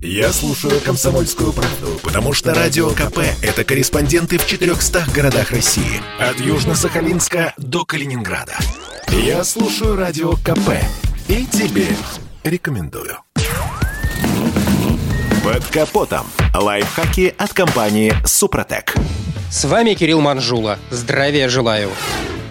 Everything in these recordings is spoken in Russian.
Я слушаю «Комсомольскую правду», потому что «Радио КП» — это корреспонденты в 400 городах России. От Южно-Сахалинска до Калининграда. Я слушаю «Радио КП» и тебе рекомендую. Под капотом. Лайфхаки от компании «Супротек». С вами Кирилл Манжула. Здравия желаю.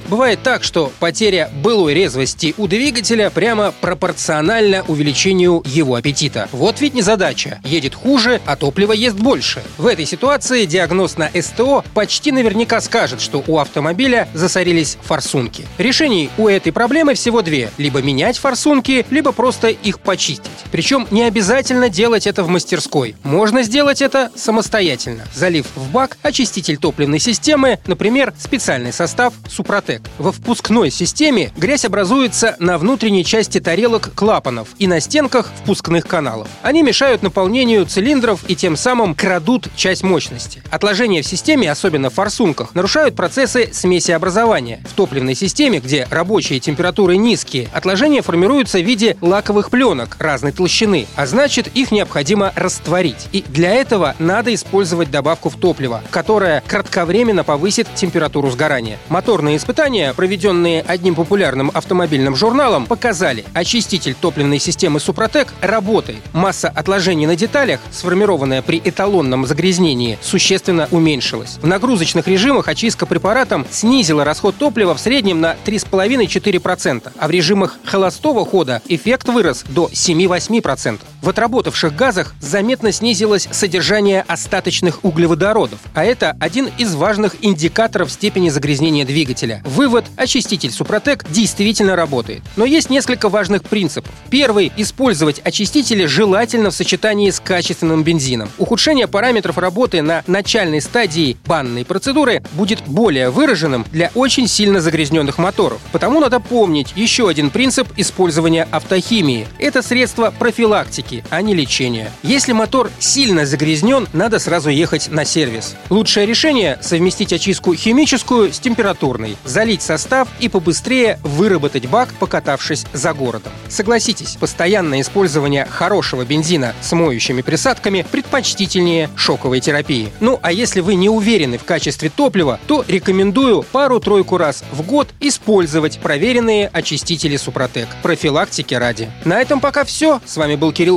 Бывает так, что потеря былой резвости у двигателя прямо пропорциональна увеличению его аппетита. Вот ведь не задача. Едет хуже, а топливо ест больше. В этой ситуации диагноз на СТО почти наверняка скажет, что у автомобиля засорились форсунки. Решений у этой проблемы всего две. Либо менять форсунки, либо просто их почистить. Причем не обязательно делать это в мастерской. Можно сделать это самостоятельно, залив в бак очиститель топливной системы, например, специальный состав Супротек. ГТЭК. Во впускной системе грязь образуется на внутренней части тарелок клапанов и на стенках впускных каналов. Они мешают наполнению цилиндров и тем самым крадут часть мощности. Отложения в системе, особенно в форсунках, нарушают процессы смесеобразования. В топливной системе, где рабочие температуры низкие, отложения формируются в виде лаковых пленок разной толщины, а значит их необходимо растворить. И для этого надо использовать добавку в топливо, которая кратковременно повысит температуру сгорания. Моторные испытания Исследования, проведенные одним популярным автомобильным журналом, показали, очиститель топливной системы Супротек работает. Масса отложений на деталях, сформированная при эталонном загрязнении, существенно уменьшилась. В нагрузочных режимах очистка препаратом снизила расход топлива в среднем на 3,5-4%, а в режимах холостого хода эффект вырос до 7-8%. В отработавших газах заметно снизилось содержание остаточных углеводородов, а это один из важных индикаторов степени загрязнения двигателя. Вывод – очиститель Супротек действительно работает. Но есть несколько важных принципов. Первый – использовать очистители желательно в сочетании с качественным бензином. Ухудшение параметров работы на начальной стадии банной процедуры будет более выраженным для очень сильно загрязненных моторов. Потому надо помнить еще один принцип использования автохимии. Это средство профилактики, а не лечения. Если мотор сильно загрязнен, надо сразу ехать на сервис. Лучшее решение – совместить очистку химическую с температурной залить состав и побыстрее выработать бак, покатавшись за городом. Согласитесь, постоянное использование хорошего бензина с моющими присадками предпочтительнее шоковой терапии. Ну а если вы не уверены в качестве топлива, то рекомендую пару-тройку раз в год использовать проверенные очистители Супротек. Профилактики ради. На этом пока все. С вами был Кирилл